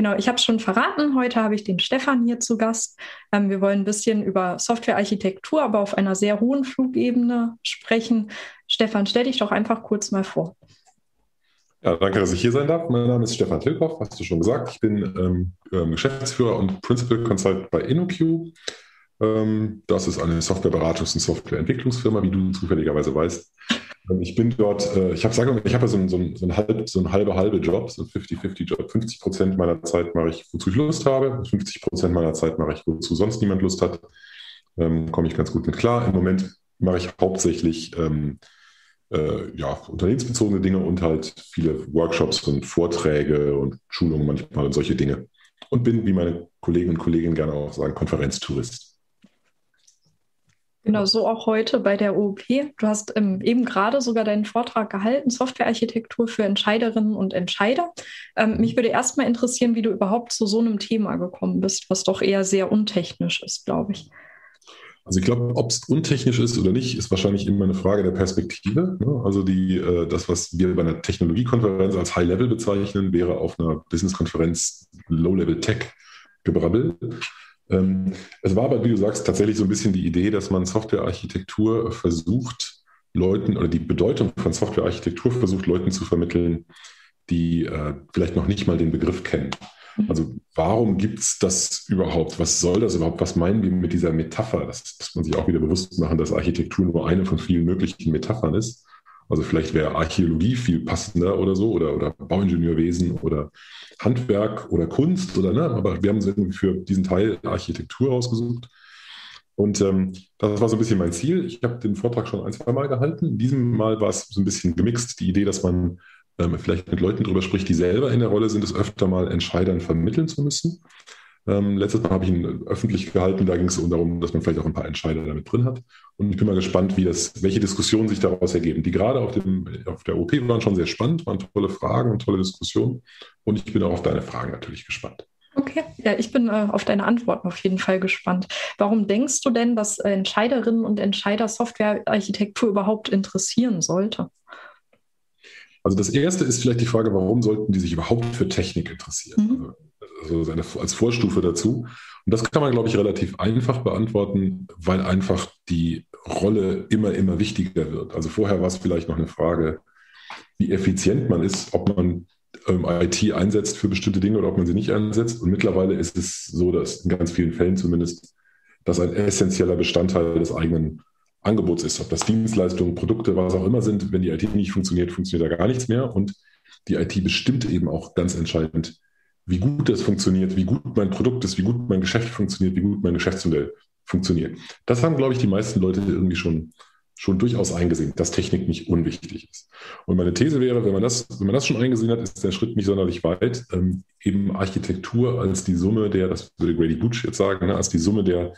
Genau, ich habe es schon verraten. Heute habe ich den Stefan hier zu Gast. Ähm, wir wollen ein bisschen über Softwarearchitektur, aber auf einer sehr hohen Flugebene sprechen. Stefan, stell dich doch einfach kurz mal vor. Ja, danke, dass ich hier sein darf. Mein Name ist Stefan Tilkoff, hast du schon gesagt. Ich bin ähm, ähm Geschäftsführer und Principal Consultant bei InnoQ. Ähm, das ist eine Softwareberatungs- und Softwareentwicklungsfirma, wie du zufälligerweise weißt. Ähm, ich bin dort, äh, ich habe sagen, ich habe so, so, so, einen halb, so einen halbe halbe Job, so ein 50-50-Job. 50 Prozent meiner Zeit mache ich, wozu ich Lust habe, 50 Prozent meiner Zeit mache ich, wozu sonst niemand Lust hat. Ähm, Komme ich ganz gut mit klar. Im Moment mache ich hauptsächlich ähm, äh, ja, unternehmensbezogene Dinge und halt viele Workshops und Vorträge und Schulungen manchmal und solche Dinge. Und bin, wie meine Kollegen und Kolleginnen gerne auch sagen, Konferenztourist. Genau, so auch heute bei der OOP. Du hast ähm, eben gerade sogar deinen Vortrag gehalten, Softwarearchitektur für Entscheiderinnen und Entscheider. Ähm, mich würde erstmal interessieren, wie du überhaupt zu so einem Thema gekommen bist, was doch eher sehr untechnisch ist, glaube ich. Also ich glaube, ob es untechnisch ist oder nicht, ist wahrscheinlich immer eine Frage der Perspektive. Ne? Also die, äh, das, was wir bei einer Technologiekonferenz als High-Level bezeichnen, wäre auf einer Business-Konferenz Low-Level-Tech-Gebrabbel. Ähm, es war aber, wie du sagst, tatsächlich so ein bisschen die Idee, dass man Softwarearchitektur versucht, Leuten oder die Bedeutung von Softwarearchitektur versucht, Leuten zu vermitteln, die äh, vielleicht noch nicht mal den Begriff kennen. Mhm. Also warum gibt es das überhaupt? Was soll das überhaupt? Was meinen wir mit dieser Metapher? Das muss man sich auch wieder bewusst machen, dass Architektur nur eine von vielen möglichen Metaphern ist. Also vielleicht wäre Archäologie viel passender oder so oder, oder Bauingenieurwesen oder Handwerk oder Kunst oder ne, aber wir haben uns irgendwie für diesen Teil Architektur ausgesucht. Und ähm, das war so ein bisschen mein Ziel. Ich habe den Vortrag schon ein, zwei Mal gehalten. Diesem Mal war es so ein bisschen gemixt, die Idee, dass man ähm, vielleicht mit Leuten drüber spricht, die selber in der Rolle sind, es öfter mal Entscheidern vermitteln zu müssen. Ähm, letztes Mal habe ich ihn öffentlich gehalten, da ging es darum, dass man vielleicht auch ein paar Entscheider damit drin hat. Und ich bin mal gespannt, wie das, welche Diskussionen sich daraus ergeben. Die gerade auf, dem, auf der OP waren schon sehr spannend, waren tolle Fragen und tolle Diskussionen. Und ich bin auch auf deine Fragen natürlich gespannt. Okay, ja, ich bin äh, auf deine Antworten auf jeden Fall gespannt. Warum denkst du denn, dass äh, Entscheiderinnen und Entscheider Softwarearchitektur überhaupt interessieren sollte? Also das erste ist vielleicht die Frage, warum sollten die sich überhaupt für Technik interessieren? Mhm. Also also seine, als Vorstufe dazu. Und das kann man, glaube ich, relativ einfach beantworten, weil einfach die Rolle immer, immer wichtiger wird. Also vorher war es vielleicht noch eine Frage, wie effizient man ist, ob man ähm, IT einsetzt für bestimmte Dinge oder ob man sie nicht einsetzt. Und mittlerweile ist es so, dass in ganz vielen Fällen zumindest das ein essentieller Bestandteil des eigenen Angebots ist. Ob das Dienstleistungen, Produkte, was auch immer sind, wenn die IT nicht funktioniert, funktioniert da gar nichts mehr. Und die IT bestimmt eben auch ganz entscheidend, wie gut das funktioniert, wie gut mein Produkt ist, wie gut mein Geschäft funktioniert, wie gut mein Geschäftsmodell funktioniert. Das haben, glaube ich, die meisten Leute irgendwie schon, schon durchaus eingesehen, dass Technik nicht unwichtig ist. Und meine These wäre, wenn man das, wenn man das schon eingesehen hat, ist der Schritt nicht sonderlich weit, ähm, eben Architektur als die Summe der, das würde Grady Butch jetzt sagen, ne, als die Summe der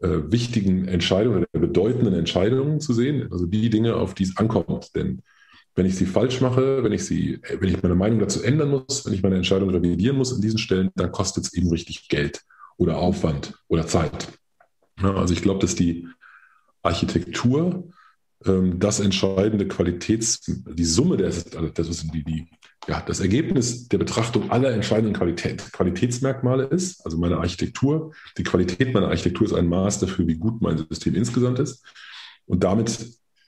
äh, wichtigen Entscheidungen, der bedeutenden Entscheidungen zu sehen, also die Dinge, auf die es ankommt. Denn wenn ich sie falsch mache, wenn ich sie, wenn ich meine Meinung dazu ändern muss, wenn ich meine Entscheidung revidieren muss an diesen Stellen, dann kostet es eben richtig Geld oder Aufwand oder Zeit. Ja, also ich glaube, dass die Architektur ähm, das entscheidende Qualitäts, die Summe der, also das ist die, die, ja, das Ergebnis der Betrachtung aller entscheidenden Qualität, Qualitätsmerkmale ist, also meine Architektur, die Qualität meiner Architektur ist ein Maß dafür, wie gut mein System insgesamt ist. Und damit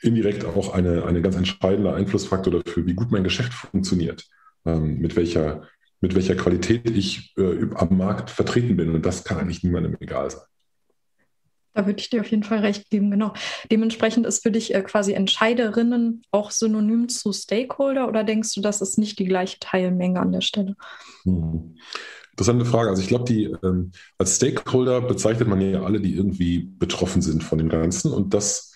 indirekt auch eine, eine ganz entscheidender Einflussfaktor dafür, wie gut mein Geschäft funktioniert, ähm, mit, welcher, mit welcher Qualität ich äh, am Markt vertreten bin. Und das kann eigentlich niemandem egal sein. Da würde ich dir auf jeden Fall recht geben, genau. Dementsprechend ist für dich äh, quasi Entscheiderinnen auch synonym zu Stakeholder oder denkst du, das ist nicht die gleiche Teilmenge an der Stelle? Hm. Interessante Frage. Also ich glaube, die ähm, als Stakeholder bezeichnet man ja alle, die irgendwie betroffen sind von dem Ganzen. Und das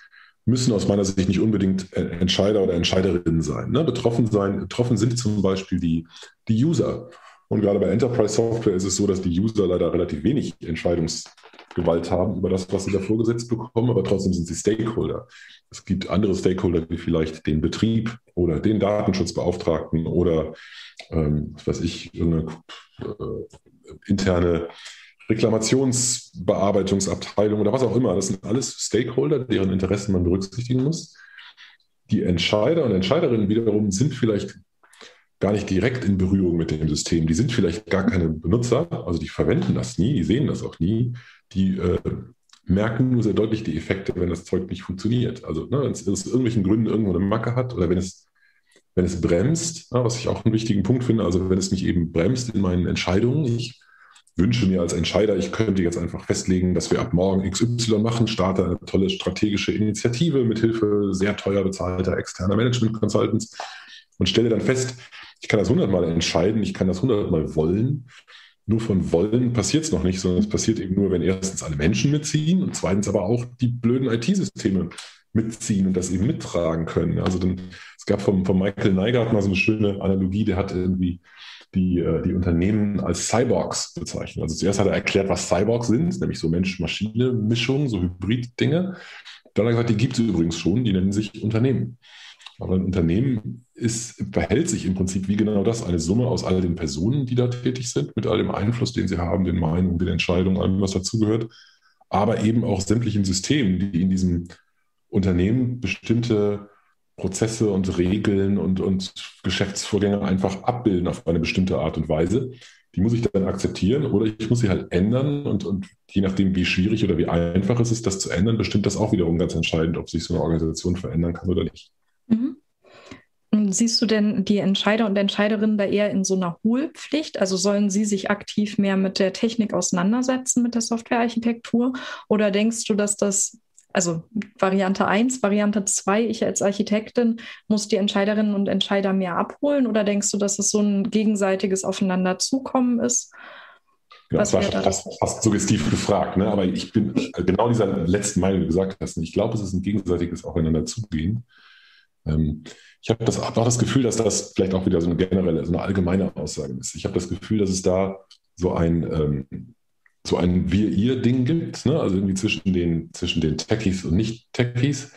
müssen aus meiner Sicht nicht unbedingt Entscheider oder Entscheiderinnen sein. Ne? Betroffen sein, betroffen sind zum Beispiel die, die User. Und gerade bei Enterprise Software ist es so, dass die User leider relativ wenig Entscheidungsgewalt haben über das, was sie da vorgesetzt bekommen, aber trotzdem sind sie Stakeholder. Es gibt andere Stakeholder wie vielleicht den Betrieb oder den Datenschutzbeauftragten oder, ähm, was weiß ich, eine äh, interne Reklamationsbearbeitungsabteilung oder was auch immer. Das sind alles Stakeholder, deren Interessen man berücksichtigen muss. Die Entscheider und Entscheiderinnen wiederum sind vielleicht gar nicht direkt in Berührung mit dem System. Die sind vielleicht gar keine Benutzer, also die verwenden das nie, die sehen das auch nie. Die äh, merken nur sehr deutlich die Effekte, wenn das Zeug nicht funktioniert. Also ne, wenn es aus irgendwelchen Gründen irgendwo eine Macke hat oder wenn es, wenn es bremst, ja, was ich auch einen wichtigen Punkt finde, also wenn es mich eben bremst in meinen Entscheidungen, ich wünsche mir als Entscheider, ich könnte jetzt einfach festlegen, dass wir ab morgen XY machen, starte eine tolle strategische Initiative mit Hilfe sehr teuer bezahlter externer Management Consultants und stelle dann fest, ich kann das hundertmal entscheiden, ich kann das hundertmal wollen. Nur von Wollen passiert es noch nicht, sondern es passiert eben nur, wenn erstens alle Menschen mitziehen und zweitens aber auch die blöden IT-Systeme mitziehen und das eben mittragen können. Also dann, es gab vom, vom Michael Neigert mal so eine schöne Analogie, der hat irgendwie die, äh, die Unternehmen als Cyborgs bezeichnet. Also zuerst hat er erklärt, was Cyborgs sind, nämlich so Mensch-Maschine-Mischungen, so Hybrid-Dinge. Dann hat er gesagt, die gibt es übrigens schon, die nennen sich Unternehmen. Aber ein Unternehmen ist, verhält sich im Prinzip wie genau das, eine Summe aus all den Personen, die da tätig sind, mit all dem Einfluss, den sie haben, den Meinungen, den Entscheidungen, allem, was dazugehört, aber eben auch sämtlichen Systemen, die in diesem Unternehmen bestimmte Prozesse und Regeln und, und Geschäftsvorgänge einfach abbilden auf eine bestimmte Art und Weise. Die muss ich dann akzeptieren oder ich muss sie halt ändern und, und je nachdem, wie schwierig oder wie einfach es ist, das zu ändern, bestimmt das auch wiederum ganz entscheidend, ob sich so eine Organisation verändern kann oder nicht. Mhm. Siehst du denn die Entscheider und Entscheiderinnen da eher in so einer Hohlpflicht? Also sollen sie sich aktiv mehr mit der Technik auseinandersetzen, mit der Softwarearchitektur? Oder denkst du, dass das, also Variante 1, Variante 2, ich als Architektin muss die Entscheiderinnen und Entscheider mehr abholen? Oder denkst du, dass es so ein gegenseitiges Aufeinanderzukommen ist? Ja, das war fast, fast suggestiv gefragt, ne? aber ich bin genau dieser letzten Meinung, die du gesagt hast. Ich glaube, es ist ein gegenseitiges Aufeinanderzugehen. Ähm, ich habe das, hab auch das Gefühl, dass das vielleicht auch wieder so eine generelle, so eine allgemeine Aussage ist. Ich habe das Gefühl, dass es da so ein, ähm, so ein Wir-Ihr-Ding gibt, ne? also irgendwie zwischen den, zwischen den Techies und Nicht-Techies,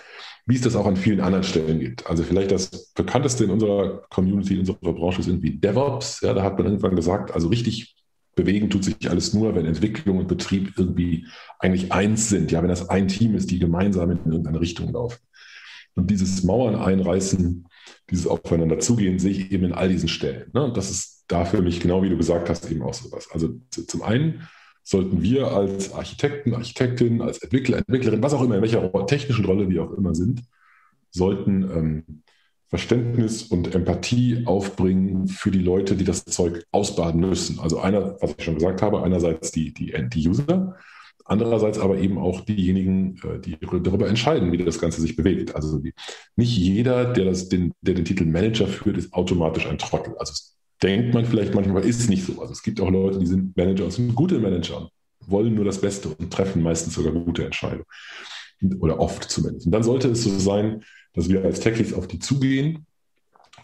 wie es das auch an vielen anderen Stellen gibt. Also vielleicht das bekannteste in unserer Community, in unserer Branche ist irgendwie DevOps. Ja, da hat man irgendwann gesagt, also richtig bewegen tut sich alles nur, wenn Entwicklung und Betrieb irgendwie eigentlich eins sind. Ja, wenn das ein Team ist, die gemeinsam in irgendeine Richtung laufen. Und dieses Mauern einreißen, dieses Aufeinander zugehen, sehe ich eben in all diesen Stellen. Ne? Und das ist da für mich, genau wie du gesagt hast, eben auch sowas. Also zum einen sollten wir als Architekten, Architektin, als Entwickler, Entwicklerin, was auch immer, in welcher technischen Rolle wir auch immer sind, sollten ähm, Verständnis und Empathie aufbringen für die Leute, die das Zeug ausbaden müssen. Also einer, was ich schon gesagt habe, einerseits die, die, die User, Andererseits aber eben auch diejenigen, äh, die darüber entscheiden, wie das Ganze sich bewegt. Also nicht jeder, der, das, den, der den Titel Manager führt, ist automatisch ein Trottel. Also denkt man vielleicht manchmal, ist nicht so. Also es gibt auch Leute, die sind Manager und sind gute Manager wollen nur das Beste und treffen meistens sogar gute Entscheidungen. Oder oft zumindest. Und dann sollte es so sein, dass wir als Techies auf die zugehen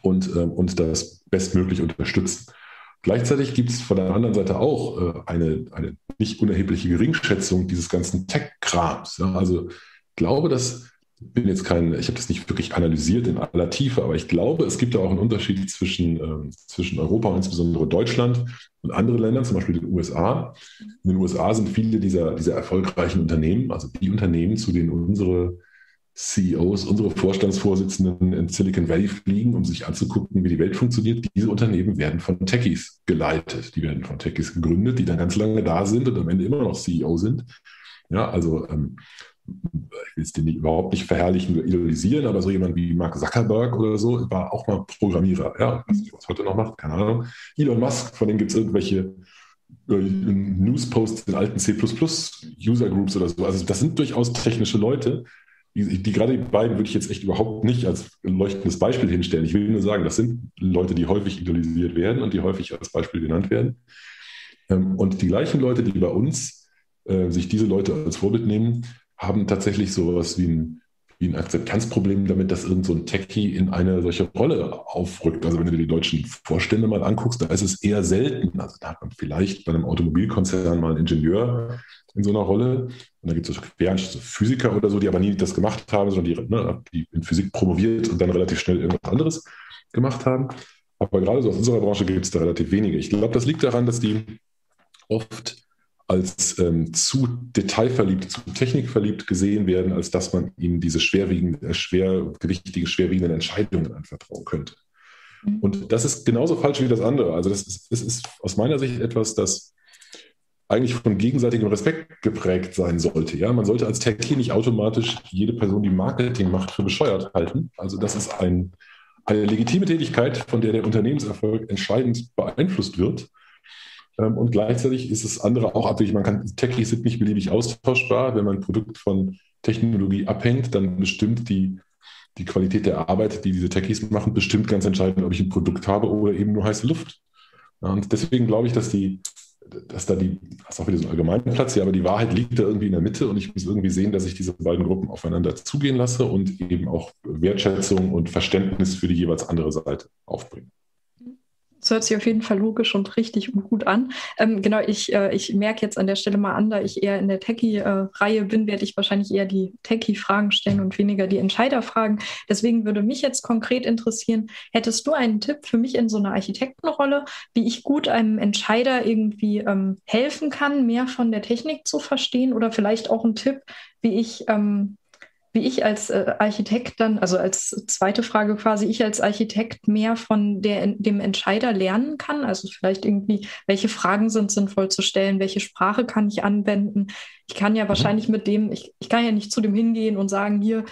und, äh, und das bestmöglich unterstützen. Gleichzeitig gibt es von der anderen Seite auch äh, eine, eine nicht unerhebliche Geringschätzung dieses ganzen Tech-Krams. Ja? Also ich glaube, dass bin jetzt kein, ich habe das nicht wirklich analysiert in aller Tiefe, aber ich glaube, es gibt da auch einen Unterschied zwischen, äh, zwischen Europa insbesondere Deutschland und anderen Ländern, zum Beispiel den USA. In den USA sind viele dieser, dieser erfolgreichen Unternehmen, also die Unternehmen, zu denen unsere CEOs, unsere Vorstandsvorsitzenden in Silicon Valley fliegen, um sich anzugucken, wie die Welt funktioniert. Diese Unternehmen werden von Techies geleitet. Die werden von Techies gegründet, die dann ganz lange da sind und am Ende immer noch CEO sind. Ja, also ähm, ich will es den überhaupt nicht verherrlichen oder idolisieren, aber so jemand wie Mark Zuckerberg oder so war auch mal Programmierer. Ja, was heute noch macht, keine Ahnung. Elon Musk, von dem gibt es irgendwelche äh, Newsposts in alten C++ User Groups oder so. Also das sind durchaus technische Leute, die, die, gerade die beiden würde ich jetzt echt überhaupt nicht als leuchtendes Beispiel hinstellen. Ich will nur sagen, das sind Leute, die häufig idolisiert werden und die häufig als Beispiel genannt werden. Ähm, und die gleichen Leute, die bei uns äh, sich diese Leute als Vorbild nehmen, haben tatsächlich sowas wie ein, wie ein Akzeptanzproblem damit, dass irgend so ein Techie in eine solche Rolle aufrückt. Also wenn du dir die deutschen Vorstände mal anguckst, da ist es eher selten. Also da hat man vielleicht bei einem Automobilkonzern mal einen Ingenieur in so einer Rolle. Und da gibt es so Physiker oder so, die aber nie das gemacht haben, sondern die, ne, die in Physik promoviert und dann relativ schnell irgendwas anderes gemacht haben. Aber gerade so aus unserer Branche gibt es da relativ wenige. Ich glaube, das liegt daran, dass die oft als ähm, zu detailverliebt, zu technikverliebt gesehen werden, als dass man ihnen diese schwerwiegenden, äh, schwergewichtigen, schwerwiegenden Entscheidungen anvertrauen könnte. Mhm. Und das ist genauso falsch wie das andere. Also das ist, das ist aus meiner Sicht etwas, das eigentlich von gegenseitigem Respekt geprägt sein sollte. Ja, man sollte als Techie nicht automatisch jede Person, die Marketing macht, für bescheuert halten. Also das ist ein, eine legitime Tätigkeit, von der der Unternehmenserfolg entscheidend beeinflusst wird. Ähm, und gleichzeitig ist es andere auch abhängig. Man kann, Techies sind nicht beliebig austauschbar. Wenn man ein Produkt von Technologie abhängt, dann bestimmt die, die Qualität der Arbeit, die diese Techies machen, bestimmt ganz entscheidend, ob ich ein Produkt habe oder eben nur heiße Luft. Und deswegen glaube ich, dass die, dass da die, das ist auch wieder so ein Allgemeinplatz hier, aber die Wahrheit liegt da irgendwie in der Mitte und ich muss irgendwie sehen, dass ich diese beiden Gruppen aufeinander zugehen lasse und eben auch Wertschätzung und Verständnis für die jeweils andere Seite aufbringe. Das hört sich auf jeden Fall logisch und richtig und gut an. Ähm, genau, ich, äh, ich merke jetzt an der Stelle mal an, da ich eher in der Techie-Reihe äh, bin, werde ich wahrscheinlich eher die Techie-Fragen stellen und weniger die Entscheiderfragen. Deswegen würde mich jetzt konkret interessieren, hättest du einen Tipp für mich in so einer Architektenrolle, wie ich gut einem Entscheider irgendwie ähm, helfen kann, mehr von der Technik zu verstehen oder vielleicht auch einen Tipp, wie ich ähm, wie ich als äh, Architekt dann, also als zweite Frage quasi, ich als Architekt mehr von der, dem Entscheider lernen kann. Also vielleicht irgendwie, welche Fragen sind sinnvoll zu stellen, welche Sprache kann ich anwenden. Ich kann ja mhm. wahrscheinlich mit dem, ich, ich kann ja nicht zu dem hingehen und sagen, hier,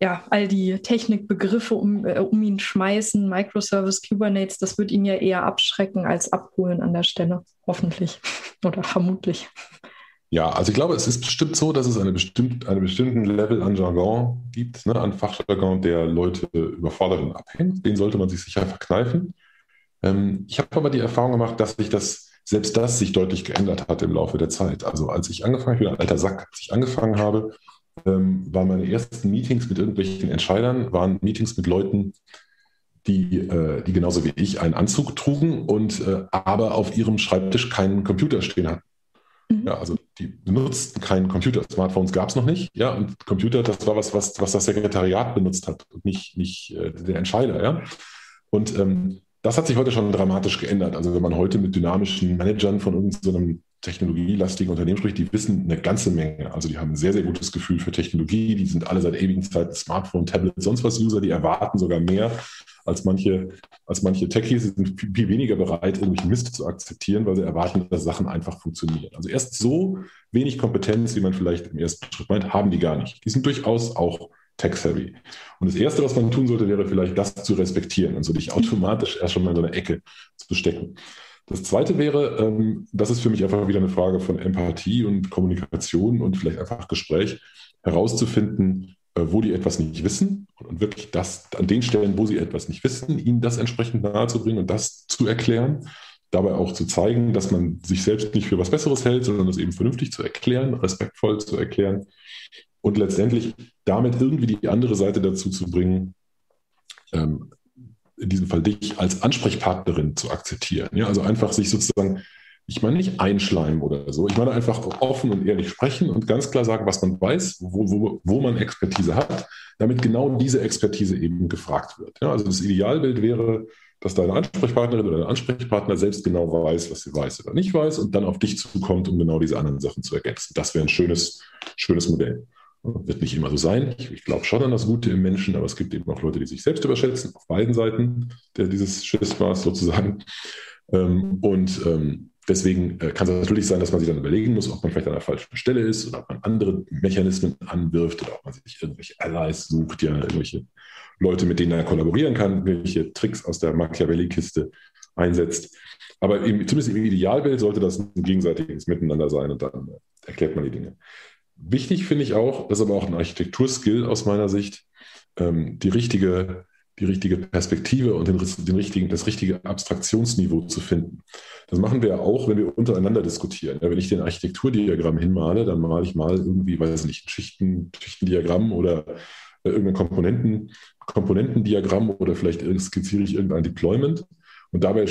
ja, all die Technikbegriffe um, äh, um ihn schmeißen, Microservice, Kubernetes, das wird ihn ja eher abschrecken als abholen an der Stelle, hoffentlich oder vermutlich. Ja, also ich glaube, es ist bestimmt so, dass es eine bestimmt, einen bestimmten Level an Jargon gibt, ne, an Fachjargon, der Leute überfordert und abhängt. Den sollte man sich sicher verkneifen. Ähm, ich habe aber die Erfahrung gemacht, dass sich das, selbst das sich deutlich geändert hat im Laufe der Zeit. Also als ich angefangen habe, ich bin ein alter Sack, als ich angefangen habe, ähm, waren meine ersten Meetings mit irgendwelchen Entscheidern, waren Meetings mit Leuten, die, äh, die genauso wie ich einen Anzug trugen und äh, aber auf ihrem Schreibtisch keinen Computer stehen hatten. Mhm. Ja, also die benutzten keinen Computer. Smartphones gab es noch nicht. Ja, und Computer, das war was, was, was das Sekretariat benutzt hat und nicht, nicht äh, der Entscheider. Ja. Und ähm, das hat sich heute schon dramatisch geändert. Also wenn man heute mit dynamischen Managern von irgendeinem so technologielastigen Unternehmen spricht, die wissen eine ganze Menge. Also die haben ein sehr, sehr gutes Gefühl für Technologie. Die sind alle seit ewigen Zeiten Smartphone, Tablet, sonst was User. Die erwarten sogar mehr als manche, als manche Techies. Sie sind viel, weniger bereit, irgendwelchen Mist zu akzeptieren, weil sie erwarten, dass Sachen einfach funktionieren. Also erst so wenig Kompetenz, wie man vielleicht im ersten Schritt meint, haben die gar nicht. Die sind durchaus auch tech-savvy. Und das Erste, was man tun sollte, wäre vielleicht das zu respektieren und so dich automatisch erst schon mal in so eine Ecke zu stecken. Das Zweite wäre, ähm, das ist für mich einfach wieder eine Frage von Empathie und Kommunikation und vielleicht einfach Gespräch, herauszufinden, äh, wo die etwas nicht wissen und wirklich das an den Stellen, wo sie etwas nicht wissen, ihnen das entsprechend nahezubringen und das zu erklären. Dabei auch zu zeigen, dass man sich selbst nicht für was Besseres hält, sondern das eben vernünftig zu erklären, respektvoll zu erklären und letztendlich damit irgendwie die andere Seite dazu zu bringen, ähm, in diesem Fall dich als Ansprechpartnerin zu akzeptieren. Ja, also einfach sich sozusagen, ich meine nicht einschleimen oder so, ich meine einfach offen und ehrlich sprechen und ganz klar sagen, was man weiß, wo, wo, wo man Expertise hat, damit genau diese Expertise eben gefragt wird. Ja, also das Idealbild wäre, dass deine Ansprechpartnerin oder dein Ansprechpartner selbst genau weiß, was sie weiß oder nicht weiß und dann auf dich zukommt, um genau diese anderen Sachen zu ergänzen. Das wäre ein schönes, schönes Modell. Wird nicht immer so sein. Ich, ich glaube schon an das Gute im Menschen, aber es gibt eben auch Leute, die sich selbst überschätzen, auf beiden Seiten der, dieses Schiffsmaß sozusagen. Ähm, und ähm, deswegen äh, kann es natürlich sein, dass man sich dann überlegen muss, ob man vielleicht an der falschen Stelle ist oder ob man andere Mechanismen anwirft oder ob man sich irgendwelche Allies sucht, ja, irgendwelche Leute, mit denen er kollaborieren kann, welche Tricks aus der Machiavelli-Kiste einsetzt. Aber im, zumindest im Idealbild sollte das ein gegenseitiges Miteinander sein und dann äh, erklärt man die Dinge. Wichtig finde ich auch, das ist aber auch ein Architekturskill aus meiner Sicht, ähm, die richtige, die richtige Perspektive und den, den richtigen, das richtige Abstraktionsniveau zu finden. Das machen wir ja auch, wenn wir untereinander diskutieren. Ja, wenn ich den Architekturdiagramm hinmale, dann male ich mal irgendwie, weiß ich nicht, ein Schichten, Schichtendiagramm oder äh, irgendein Komponenten, Komponentendiagramm oder vielleicht skizziere ich irgendein Deployment. Und dabei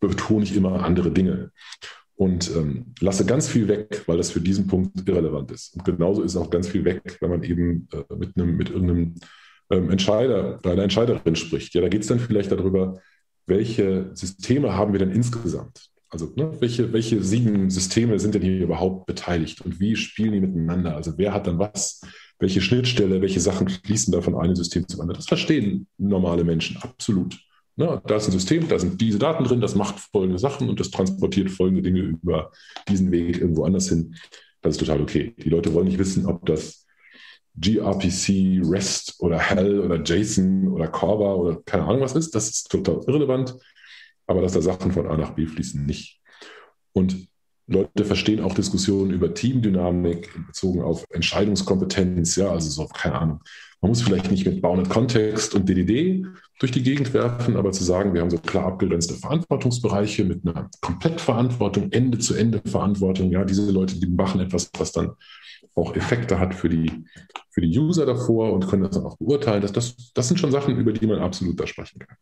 betone ich immer andere Dinge und ähm, lasse ganz viel weg, weil das für diesen Punkt irrelevant ist. Und genauso ist auch ganz viel weg, wenn man eben äh, mit, einem, mit irgendeinem ähm, Entscheider oder einer Entscheiderin spricht. Ja, da geht es dann vielleicht darüber, welche Systeme haben wir denn insgesamt? Also ne, welche, welche sieben Systeme sind denn hier überhaupt beteiligt und wie spielen die miteinander? Also wer hat dann was? Welche Schnittstelle, welche Sachen fließen da von einem System zum anderen? Das verstehen normale Menschen absolut. Ne, da ist ein System, da sind diese Daten drin, das macht folgende Sachen und das transportiert folgende Dinge über diesen Weg irgendwo anders hin. Das ist total okay. Die Leute wollen nicht wissen, ob das gRPC, REST oder HEL oder JSON oder Corba oder keine Ahnung was ist. Das ist total irrelevant. Aber dass da Sachen von A nach B fließen, nicht. Und Leute verstehen auch Diskussionen über Teamdynamik bezogen auf Entscheidungskompetenz, ja, also so, keine Ahnung. Man muss vielleicht nicht mit Bounded Kontext und DDD durch die Gegend werfen, aber zu sagen, wir haben so klar abgegrenzte Verantwortungsbereiche mit einer Komplettverantwortung, Ende-zu-Ende-Verantwortung, ja, diese Leute, die machen etwas, was dann auch Effekte hat für die, für die User davor und können das dann auch beurteilen. Das, das, das sind schon Sachen, über die man absolut da sprechen kann.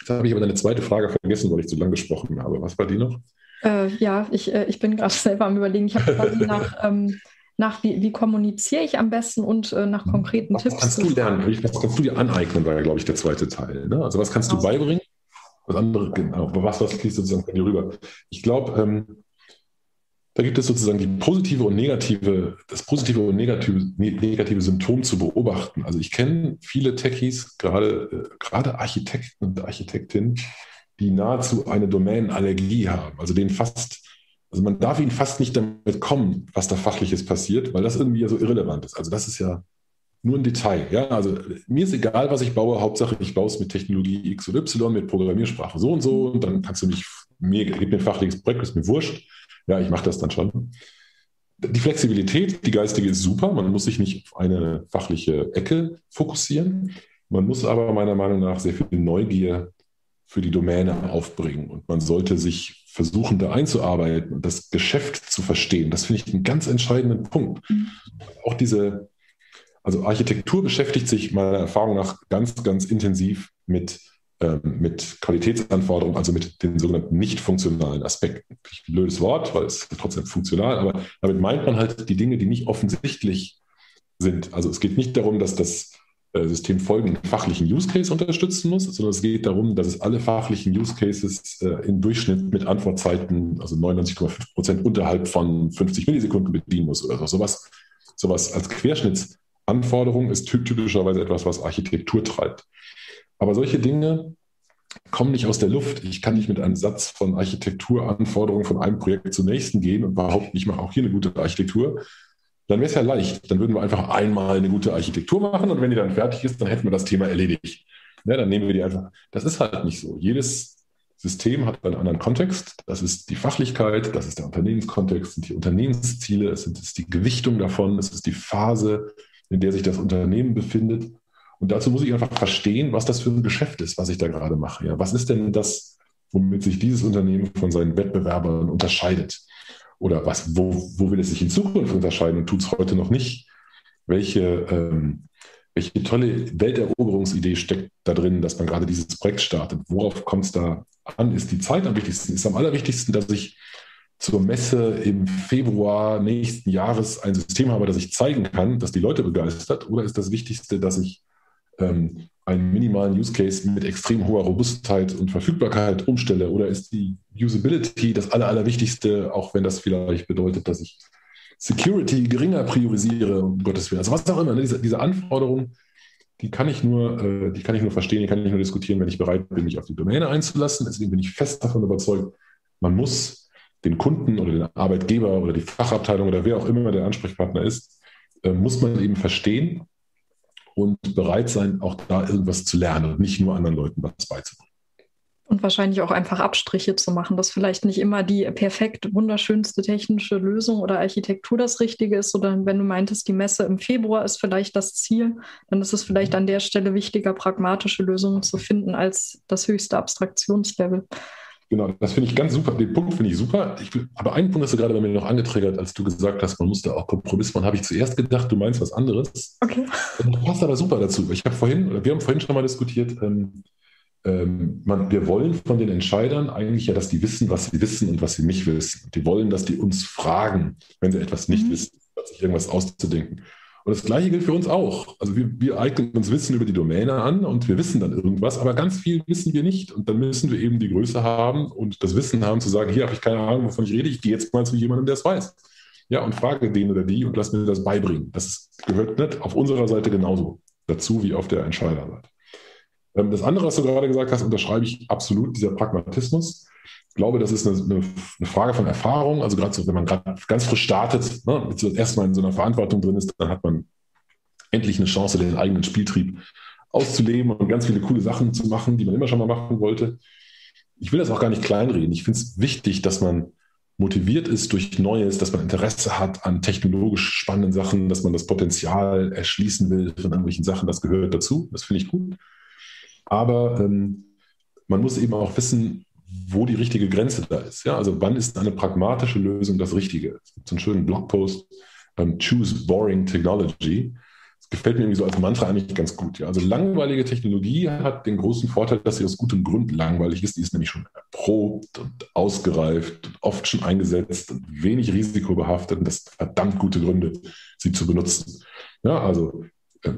Jetzt habe ich aber deine zweite Frage vergessen, weil ich zu lange gesprochen habe. Was war die noch? Äh, ja, ich, äh, ich bin gerade selber am Überlegen. Ich habe quasi nach, ähm, nach wie, wie kommuniziere ich am besten und äh, nach konkreten was Tipps. Was kannst du lernen? Was kannst du dir aneignen, war ja, glaube ich, der zweite Teil. Ne? Also was kannst du genau. beibringen? Was andere, genau, was, was fließt sozusagen von dir rüber? Ich glaube, ähm, da gibt es sozusagen die positive und negative, das positive und negative, negative Symptom zu beobachten. Also ich kenne viele Techies, gerade, äh, gerade Architekten und Architektinnen, die nahezu eine Domänenallergie haben. Also denen fast, also man darf ihnen fast nicht damit kommen, was da fachliches passiert, weil das irgendwie ja so irrelevant ist. Also das ist ja nur ein Detail. Ja, also mir ist egal, was ich baue. Hauptsache, ich baue es mit Technologie X oder Y, mit Programmiersprache so und so. Und dann kannst du mich, mir, gib mir ein fachliches Projekt, ist mir wurscht ja, ich mache das dann schon. Die Flexibilität, die geistige ist super. Man muss sich nicht auf eine fachliche Ecke fokussieren. Man muss aber meiner Meinung nach sehr viel Neugier für die Domäne aufbringen. Und man sollte sich versuchen, da einzuarbeiten und das Geschäft zu verstehen. Das finde ich einen ganz entscheidenden Punkt. Mhm. Auch diese, also Architektur beschäftigt sich meiner Erfahrung nach ganz, ganz intensiv mit ähm, mit Qualitätsanforderungen, also mit den sogenannten nicht funktionalen Aspekten. Ein blödes Wort, weil es trotzdem funktional, aber damit meint man halt die Dinge, die nicht offensichtlich sind. Also es geht nicht darum, dass das äh, System folgenden fachlichen Use Case unterstützen muss, sondern es geht darum, dass es alle fachlichen Use Cases äh, im Durchschnitt mit Antwortzeiten, also 99,5 Prozent unterhalb von 50 Millisekunden bedienen muss oder so. Sowas, sowas als Querschnittsanforderung ist typischerweise etwas, was Architektur treibt. Aber solche Dinge kommen nicht aus der Luft. Ich kann nicht mit einem Satz von Architekturanforderungen von einem Projekt zum nächsten gehen und behaupten, ich mache auch hier eine gute Architektur. Dann wäre es ja leicht. Dann würden wir einfach einmal eine gute Architektur machen und wenn die dann fertig ist, dann hätten wir das Thema erledigt. Ja, dann nehmen wir die einfach. Das ist halt nicht so. Jedes System hat einen anderen Kontext. Das ist die Fachlichkeit, das ist der Unternehmenskontext, sind die Unternehmensziele, es ist die Gewichtung davon, es ist die Phase, in der sich das Unternehmen befindet. Und dazu muss ich einfach verstehen, was das für ein Geschäft ist, was ich da gerade mache. Ja, was ist denn das, womit sich dieses Unternehmen von seinen Wettbewerbern unterscheidet? Oder was, wo, wo will es sich in Zukunft unterscheiden und tut es heute noch nicht? Welche, ähm, welche tolle Welteroberungsidee steckt da drin, dass man gerade dieses Projekt startet? Worauf kommt es da an? Ist die Zeit am wichtigsten? Ist am allerwichtigsten, dass ich zur Messe im Februar nächsten Jahres ein System habe, das ich zeigen kann, dass die Leute begeistert? Oder ist das Wichtigste, dass ich ähm, einen minimalen Use Case mit extrem hoher Robustheit und Verfügbarkeit umstelle? Oder ist die Usability das Aller, Allerwichtigste, auch wenn das vielleicht bedeutet, dass ich Security geringer priorisiere, um Gottes Willen. Also was auch immer, ne? diese, diese Anforderungen, die kann ich nur, äh, die kann ich nur verstehen, die kann ich nur diskutieren, wenn ich bereit bin, mich auf die Domäne einzulassen. Deswegen bin ich fest davon überzeugt, man muss den Kunden oder den Arbeitgeber oder die Fachabteilung oder wer auch immer der Ansprechpartner ist, äh, muss man eben verstehen und bereit sein, auch da irgendwas zu lernen und nicht nur anderen Leuten was beizubringen. Und wahrscheinlich auch einfach Abstriche zu machen, dass vielleicht nicht immer die perfekt wunderschönste technische Lösung oder Architektur das Richtige ist, sondern wenn du meintest, die Messe im Februar ist vielleicht das Ziel, dann ist es vielleicht an der Stelle wichtiger, pragmatische Lösungen zu finden als das höchste Abstraktionslevel. Genau, das finde ich ganz super. Den Punkt finde ich super. Ich, aber einen Punkt hast du gerade bei mir noch angetriggert, als du gesagt hast, man muss da auch Kompromiss machen. Habe ich zuerst gedacht, du meinst was anderes. Okay. Das passt aber super dazu. Ich habe vorhin, wir haben vorhin schon mal diskutiert, ähm, ähm, man, wir wollen von den Entscheidern eigentlich ja, dass die wissen, was sie wissen und was sie nicht wissen. Die wollen, dass die uns fragen, wenn sie etwas nicht mhm. wissen, sich irgendwas auszudenken. Und das Gleiche gilt für uns auch. Also wir, wir, eignen uns Wissen über die Domäne an und wir wissen dann irgendwas, aber ganz viel wissen wir nicht. Und dann müssen wir eben die Größe haben und das Wissen haben zu sagen, hier habe ich keine Ahnung, wovon ich rede, ich gehe jetzt mal zu jemandem, der es weiß. Ja, und frage den oder die und lass mir das beibringen. Das gehört nicht auf unserer Seite genauso dazu wie auf der Entscheiderseite. Ähm, das andere, was du gerade gesagt hast, unterschreibe ich absolut, dieser Pragmatismus. Ich glaube, das ist eine, eine Frage von Erfahrung. Also gerade so, wenn man gerade ganz frisch startet, ne, erstmal in so einer Verantwortung drin ist, dann hat man endlich eine Chance, den eigenen Spieltrieb auszuleben und ganz viele coole Sachen zu machen, die man immer schon mal machen wollte. Ich will das auch gar nicht kleinreden. Ich finde es wichtig, dass man motiviert ist durch Neues, dass man Interesse hat an technologisch spannenden Sachen, dass man das Potenzial erschließen will von irgendwelchen Sachen. Das gehört dazu. Das finde ich gut. Aber ähm, man muss eben auch wissen, wo die richtige Grenze da ist. Ja? Also wann ist eine pragmatische Lösung das Richtige? Es gibt so einen schönen Blogpost, ähm, Choose Boring Technology. Das gefällt mir irgendwie so als Mantra eigentlich ganz gut. Ja? Also langweilige Technologie hat den großen Vorteil, dass sie aus gutem Grund langweilig ist. Die ist nämlich schon erprobt und ausgereift, und oft schon eingesetzt und wenig risikobehaftet und das verdammt gute Gründe, sie zu benutzen. Ja, also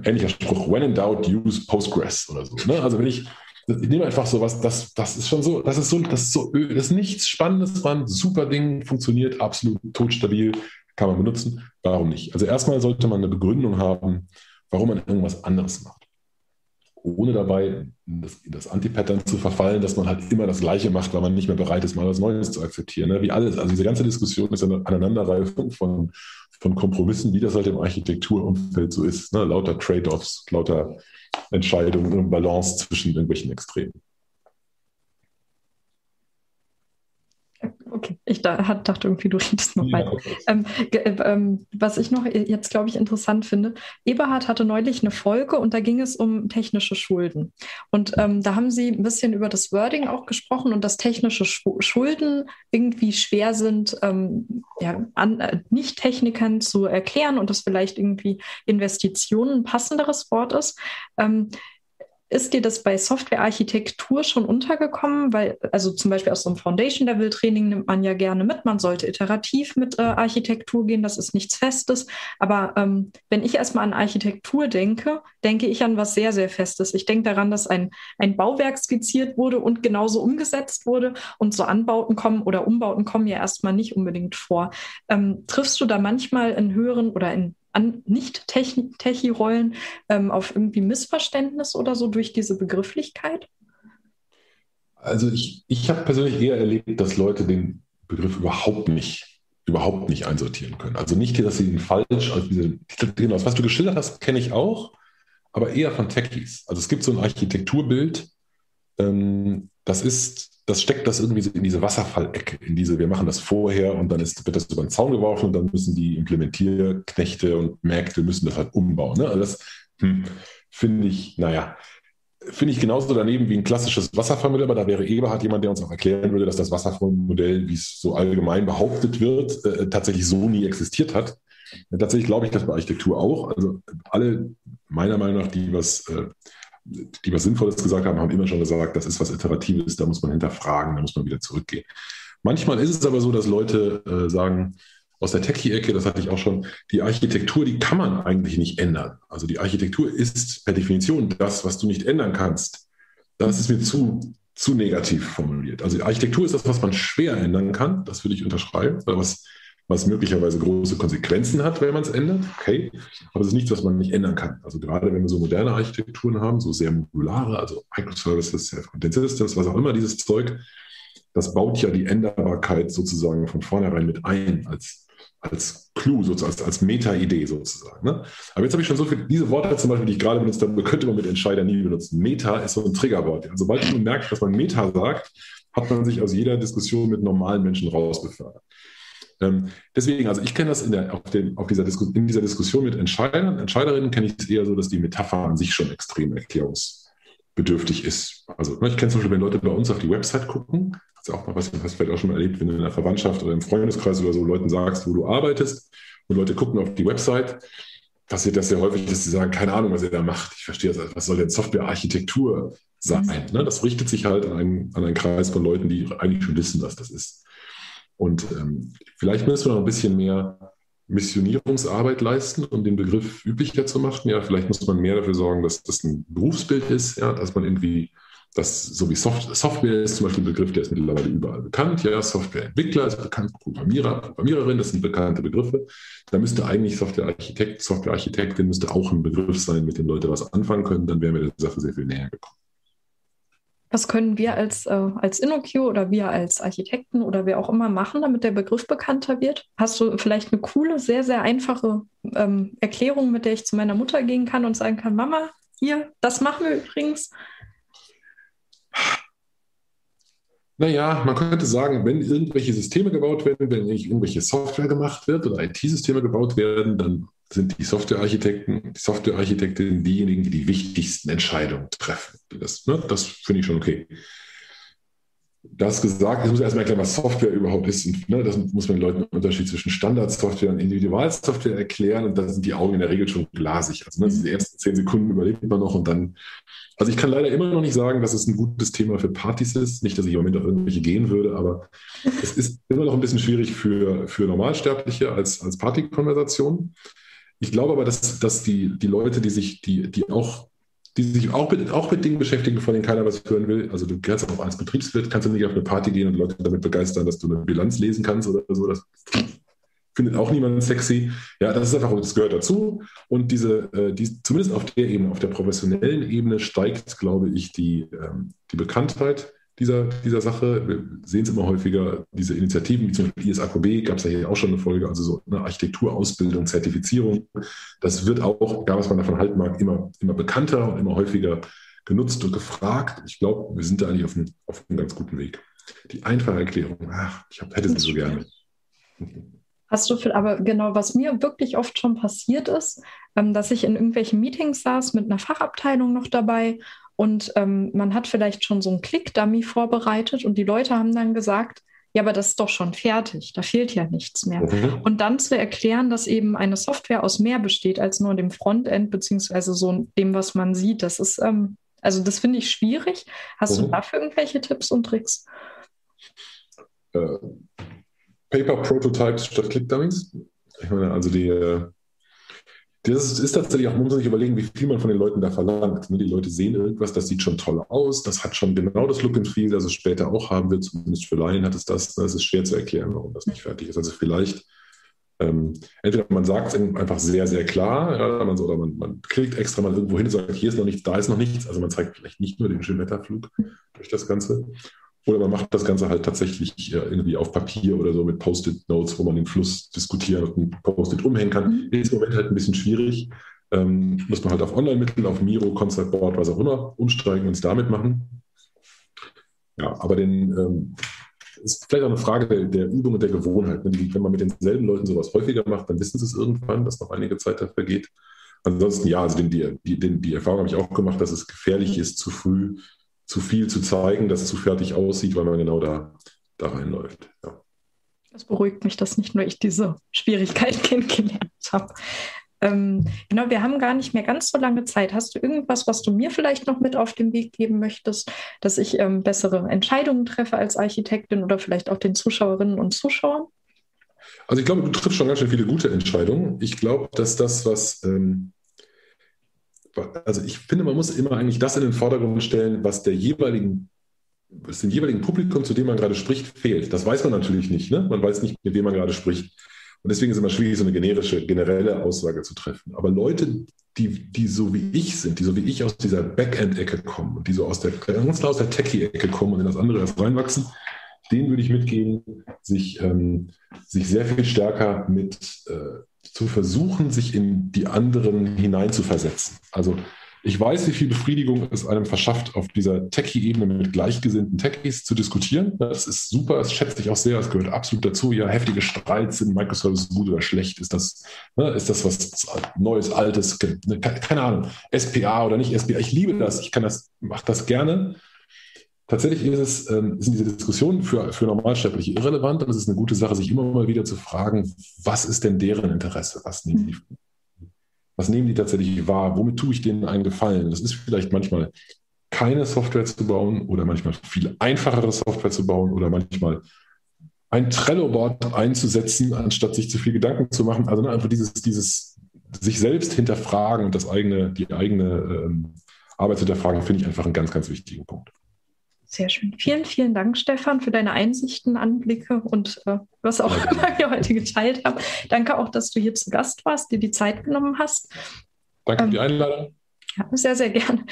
ähnlicher Spruch, when in doubt, use Postgres oder so. Ne? Also wenn ich, ich nehme einfach so was, das, das ist schon so, das ist so, das ist so, das ist nichts Spannendes dran, super Ding, funktioniert absolut totstabil, kann man benutzen. Warum nicht? Also erstmal sollte man eine Begründung haben, warum man irgendwas anderes macht. Ohne dabei das, das Anti-Pattern zu verfallen, dass man halt immer das Gleiche macht, weil man nicht mehr bereit ist, mal was Neues zu akzeptieren. Ne? Wie alles. Also diese ganze Diskussion ist eine Aneinanderreifung von von Kompromissen, wie das halt im Architekturumfeld so ist. Ne? Lauter Trade-offs, lauter Entscheidungen und Balance zwischen irgendwelchen Extremen. Okay, ich da, dachte irgendwie, du redest noch ja, weiter. Ähm, äh, ähm, was ich noch jetzt, glaube ich, interessant finde, Eberhard hatte neulich eine Folge und da ging es um technische Schulden. Und ähm, da haben sie ein bisschen über das Wording auch gesprochen und dass technische Schulden irgendwie schwer sind, ähm, ja, an, äh, Nicht-Technikern zu erklären und dass vielleicht irgendwie Investitionen ein passenderes Wort ist. Ist dir das bei Softwarearchitektur schon untergekommen? Weil, also zum Beispiel aus so einem Foundation-Level-Training nimmt man ja gerne mit. Man sollte iterativ mit äh, Architektur gehen, das ist nichts Festes. Aber ähm, wenn ich erstmal an Architektur denke, denke ich an was sehr, sehr Festes. Ich denke daran, dass ein, ein Bauwerk skizziert wurde und genauso umgesetzt wurde. Und so Anbauten kommen oder Umbauten kommen ja erstmal nicht unbedingt vor. Ähm, triffst du da manchmal in höheren oder in an Nicht-Techie-Rollen ähm, auf irgendwie Missverständnis oder so durch diese Begrifflichkeit? Also ich, ich habe persönlich eher erlebt, dass Leute den Begriff überhaupt nicht, überhaupt nicht einsortieren können. Also nicht, dass sie ihn falsch, also diese, genau, was du geschildert hast, kenne ich auch, aber eher von Techies. Also es gibt so ein Architekturbild, ähm, das ist das steckt das irgendwie in diese Wasserfallecke, in diese, wir machen das vorher und dann ist, wird das über den Zaun geworfen und dann müssen die Implementierknechte und Märkte müssen das halt umbauen. Ne? Also das hm, finde ich, naja, finde ich genauso daneben wie ein klassisches Wasserfallmodell, aber da wäre Eberhard jemand, der uns auch erklären würde, dass das Wasserfallmodell, wie es so allgemein behauptet wird, äh, tatsächlich so nie existiert hat. Tatsächlich glaube ich das bei Architektur auch. Also alle meiner Meinung nach, die was äh, die was Sinnvolles gesagt haben, haben immer schon gesagt, das ist was Iteratives, da muss man hinterfragen, da muss man wieder zurückgehen. Manchmal ist es aber so, dass Leute äh, sagen, aus der Techie-Ecke, das hatte ich auch schon, die Architektur, die kann man eigentlich nicht ändern. Also die Architektur ist per Definition das, was du nicht ändern kannst. Das ist mir zu, zu negativ formuliert. Also die Architektur ist das, was man schwer ändern kann, das würde ich unterschreiben, oder was was möglicherweise große Konsequenzen hat, wenn man es ändert. Okay, aber es ist nichts, was man nicht ändern kann. Also gerade wenn wir so moderne Architekturen haben, so sehr modulare, also Microservices, Self-Contained Systems, was auch immer dieses Zeug, das baut ja die Änderbarkeit sozusagen von vornherein mit ein als, als Clou, sozusagen, als, als Meta-Idee sozusagen. Ne? Aber jetzt habe ich schon so viele, diese Worte zum Beispiel, die ich gerade benutzt habe, könnte man mit Entscheider nie benutzen. Meta ist so ein Triggerwort. Also sobald man merkt, dass man Meta sagt, hat man sich aus jeder Diskussion mit normalen Menschen rausbefördert. Ähm, deswegen, also ich kenne das in, der, auf dem, auf dieser in dieser Diskussion mit Entscheidern, Entscheiderinnen kenne ich es eher so, dass die Metapher an sich schon extrem erklärungsbedürftig ist. Also ne, ich kenne zum Beispiel, wenn Leute bei uns auf die Website gucken, hast du auch mal was, hast du vielleicht auch schon mal erlebt, wenn du in der Verwandtschaft oder im Freundeskreis oder so Leuten sagst, wo du arbeitest und Leute gucken auf die Website, passiert das sehr häufig, dass sie sagen, keine Ahnung, was ihr da macht. Ich verstehe das, was soll denn Softwarearchitektur sein? Mhm. Ne? Das richtet sich halt an einen, an einen Kreis von Leuten, die eigentlich schon wissen, was das ist. Und ähm, vielleicht müssen wir noch ein bisschen mehr Missionierungsarbeit leisten, um den Begriff üblicher zu machen. Ja, vielleicht muss man mehr dafür sorgen, dass das ein Berufsbild ist, ja, dass man irgendwie, das so wie Soft Software ist zum Beispiel ein Begriff, der ist mittlerweile überall bekannt. Ja, Softwareentwickler ist bekannt, Programmierer, Programmiererin, das sind bekannte Begriffe. Da müsste eigentlich Softwarearchitekt, Softwarearchitektin müsste auch ein Begriff sein, mit dem Leute was anfangen können. Dann wären wir der Sache sehr viel näher gekommen. Was können wir als, äh, als InnoQ oder wir als Architekten oder wer auch immer machen, damit der Begriff bekannter wird? Hast du vielleicht eine coole, sehr, sehr einfache ähm, Erklärung, mit der ich zu meiner Mutter gehen kann und sagen kann, Mama, hier, das machen wir übrigens? Naja, man könnte sagen, wenn irgendwelche Systeme gebaut werden, wenn irgendwelche Software gemacht wird oder IT-Systeme gebaut werden, dann sind die Softwarearchitekten, die Softwarearchitektinnen diejenigen, die die wichtigsten Entscheidungen treffen. Das, ne, das finde ich schon okay. Das gesagt, ich muss erstmal erklären, was Software überhaupt ist. Und, ne, das muss man den Leuten den Unterschied zwischen Standardsoftware und Individualsoftware erklären. Und da sind die Augen in der Regel schon glasig. Also ne, die ersten zehn Sekunden überlebt man noch und dann. Also ich kann leider immer noch nicht sagen, dass es ein gutes Thema für Partys ist. Nicht, dass ich im Moment auf irgendwelche gehen würde, aber es ist immer noch ein bisschen schwierig für, für Normalsterbliche als, als Partykonversation. Ich glaube aber, dass, dass die, die Leute, die sich, die, die auch, die sich auch mit, auch mit Dingen beschäftigen, von denen keiner was hören will, also du kannst auch als Betriebswirt, kannst du nicht auf eine Party gehen und Leute damit begeistern, dass du eine Bilanz lesen kannst oder so. Das findet auch niemand sexy. Ja, das ist einfach, das gehört dazu. Und diese, äh, die, zumindest auf der Ebene, auf der professionellen Ebene steigt, glaube ich, die, ähm, die Bekanntheit dieser, dieser Sache. Wir sehen es immer häufiger, diese Initiativen, wie zum Beispiel ISAKB, gab es ja hier auch schon eine Folge, also so eine Architekturausbildung, Zertifizierung. Das wird auch, egal was man davon halten mag, immer, immer bekannter und immer häufiger genutzt und gefragt. Ich glaube, wir sind da eigentlich auf einem, auf einem ganz guten Weg. Die einfache Erklärung, ach, ich hab, hätte sie so gerne. Hast du, aber genau, was mir wirklich oft schon passiert ist, ähm, dass ich in irgendwelchen Meetings saß mit einer Fachabteilung noch dabei und ähm, man hat vielleicht schon so einen Klick-Dummy vorbereitet und die Leute haben dann gesagt, ja, aber das ist doch schon fertig, da fehlt ja nichts mehr. Mhm. Und dann zu erklären, dass eben eine Software aus mehr besteht als nur dem Frontend, beziehungsweise so dem, was man sieht, das ist, ähm, also das finde ich schwierig. Hast mhm. du dafür irgendwelche Tipps und Tricks? Äh, Paper Prototypes statt Click-Dummies? Ich meine, also die, äh, das ist tatsächlich auch, man muss sich überlegen, wie viel man von den Leuten da verlangt. Ne, die Leute sehen irgendwas, das sieht schon toll aus, das hat schon genau das Look and Feel, das es später auch haben wird, zumindest für Laien hat es das. Das ist schwer zu erklären, warum das nicht fertig ist. Also vielleicht, ähm, entweder man sagt es einfach sehr, sehr klar, ja, man, so, oder man, man, klickt extra mal irgendwo hin und sagt, hier ist noch nichts, da ist noch nichts. Also man zeigt vielleicht nicht nur den Schönwetterflug durch das Ganze. Oder man macht das Ganze halt tatsächlich irgendwie auf Papier oder so mit Post-it-Notes, wo man den Fluss diskutieren und Post-it umhängen kann. Mhm. Ist im Moment halt ein bisschen schwierig. Ähm, muss man halt auf Online-Mittel, auf Miro, Concert Board, was auch immer, umsteigen und es damit machen. Ja, aber den ähm, ist vielleicht auch eine Frage der, der Übung und der Gewohnheit. Wenn man mit denselben Leuten sowas häufiger macht, dann wissen sie es irgendwann, dass noch einige Zeit dafür geht. Ansonsten ja, also den, die, den, die Erfahrung habe ich auch gemacht, dass es gefährlich ist, zu früh zu viel zu zeigen, dass es zu fertig aussieht, weil man genau da, da reinläuft. Ja. Das beruhigt mich, dass nicht nur ich diese Schwierigkeit kennengelernt habe. Ähm, genau, wir haben gar nicht mehr ganz so lange Zeit. Hast du irgendwas, was du mir vielleicht noch mit auf den Weg geben möchtest, dass ich ähm, bessere Entscheidungen treffe als Architektin oder vielleicht auch den Zuschauerinnen und Zuschauern? Also ich glaube, du triffst schon ganz schön viele gute Entscheidungen. Ich glaube, dass das, was ähm, also ich finde, man muss immer eigentlich das in den Vordergrund stellen, was der jeweiligen, was dem jeweiligen Publikum, zu dem man gerade spricht, fehlt. Das weiß man natürlich nicht. Ne? Man weiß nicht, mit wem man gerade spricht. Und deswegen ist es immer schwierig, so eine generische, generelle Aussage zu treffen. Aber Leute, die, die so wie ich sind, die so wie ich aus dieser Backend-Ecke kommen und die so aus der, ganz aus der Techie-Ecke kommen und in das andere erst reinwachsen, denen würde ich mitgehen, sich, ähm, sich sehr viel stärker mit äh, zu versuchen, sich in die anderen hineinzuversetzen. Also ich weiß, wie viel Befriedigung es einem verschafft, auf dieser Techie-Ebene mit gleichgesinnten Techies zu diskutieren. Das ist super, das schätze ich auch sehr, es gehört absolut dazu. Ja, heftige Streits sind Microservices gut oder schlecht? Ist das, ne, ist das was Neues, Altes? Ne, keine Ahnung, SPA oder nicht SPA. Ich liebe das, ich kann das, mache das gerne. Tatsächlich ist es, ähm, sind diese Diskussionen für, für Normalsterbliche irrelevant und es ist eine gute Sache, sich immer mal wieder zu fragen, was ist denn deren Interesse? Was nehmen die was nehmen die tatsächlich wahr? Womit tue ich denen einen Gefallen? Das ist vielleicht manchmal keine Software zu bauen oder manchmal viel einfachere Software zu bauen oder manchmal ein Trello-Board einzusetzen, anstatt sich zu viel Gedanken zu machen. Also ne, einfach dieses, dieses sich selbst hinterfragen und das eigene, die eigene ähm, Arbeit zu hinterfragen, finde ich einfach einen ganz, ganz wichtigen Punkt. Sehr schön. Vielen, vielen Dank, Stefan, für deine Einsichten, Anblicke und äh, was auch immer wir heute geteilt haben. Danke auch, dass du hier zu Gast warst, dir die Zeit genommen hast. Danke für die ähm, Einladung. Ja, sehr, sehr gerne.